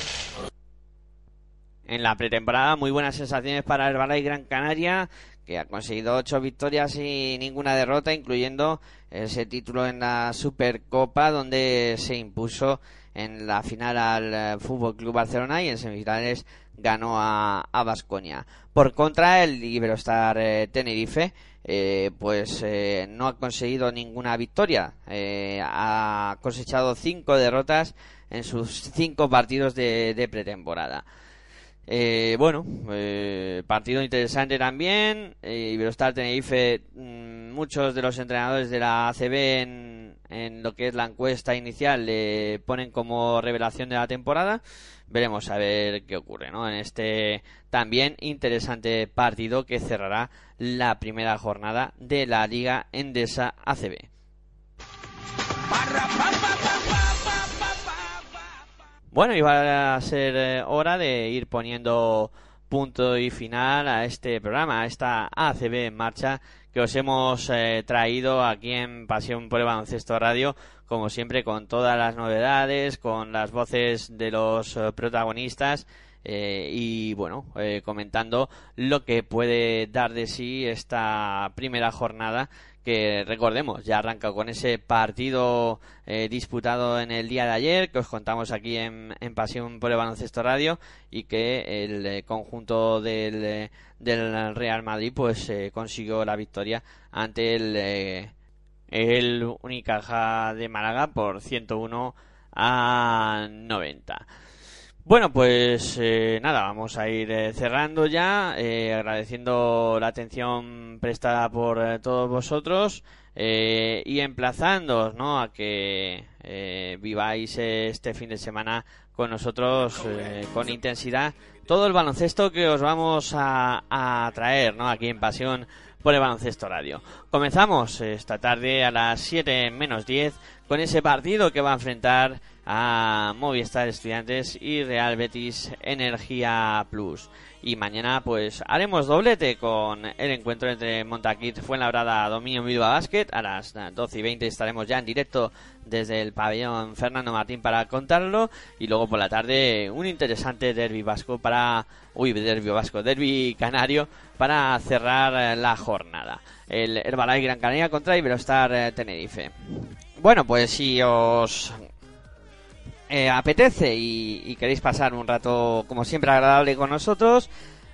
En la pretemporada, muy buenas sensaciones para el Balay Gran Canaria, que ha conseguido ocho victorias y ninguna derrota, incluyendo ese título en la Supercopa, donde se impuso en la final al Fútbol Club Barcelona y en semifinales ganó a Vasconia. Por contra, el Iberostar eh, Tenerife eh, pues eh, no ha conseguido ninguna victoria. Eh, ha cosechado cinco derrotas en sus cinco partidos de pretemporada. Eh, bueno, eh, partido interesante también. Eh, Iberostar Tenerife, mmm, muchos de los entrenadores de la ACB en, en, lo que es la encuesta inicial le ponen como revelación de la temporada. Veremos a ver qué ocurre, ¿no? En este también interesante partido que cerrará la primera jornada de la Liga Endesa ACB. Bueno, y va a ser eh, hora de ir poniendo punto y final a este programa, a esta ACB en marcha que os hemos eh, traído aquí en Pasión por el Baloncesto Radio, como siempre con todas las novedades, con las voces de los eh, protagonistas eh, y bueno, eh, comentando lo que puede dar de sí esta primera jornada que recordemos ya arranca con ese partido eh, disputado en el día de ayer que os contamos aquí en, en Pasión por el Baloncesto Radio y que el eh, conjunto del, eh, del, Real Madrid pues consiguió la victoria ante el el Unicaja de Málaga por 101 a 90. Bueno, pues eh, nada, vamos a ir eh, cerrando ya, eh, agradeciendo la atención prestada por eh, todos vosotros y emplazándoos ¿no? a que viváis este fin de semana con nosotros con intensidad todo el baloncesto que os vamos a, a traer ¿no? aquí en Pasión por el Baloncesto Radio. Comenzamos esta tarde a las 7 menos 10 con ese partido que va a enfrentar a Movistar Estudiantes y Real Betis Energía Plus. Y mañana pues haremos doblete con el encuentro entre Montaquit Fuenlabrada Dominio Bilbao Basket. A las 12 y 20 estaremos ya en directo desde el pabellón Fernando Martín para contarlo. Y luego por la tarde un interesante derby vasco para... Uy, derby vasco, derby canario para cerrar la jornada. El Herbalife Gran Canaria contra Iberostar eh, Tenerife. Bueno, pues si os eh, apetece y, queréis pasar un rato como siempre agradable con nosotros,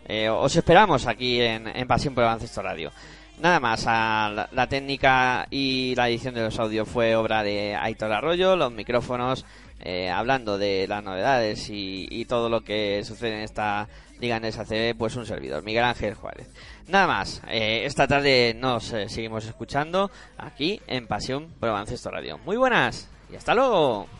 eh, os esperamos aquí en, Pasión por Radio. Nada más, la, la técnica y la edición de los audios fue obra de Aitor Arroyo, los micrófonos eh, hablando de las novedades y, y todo lo que sucede en esta liga en SACB, pues un servidor, Miguel Ángel Juárez. Nada más, eh, esta tarde nos eh, seguimos escuchando aquí en Pasión por Baloncesto Radio. Muy buenas y hasta luego.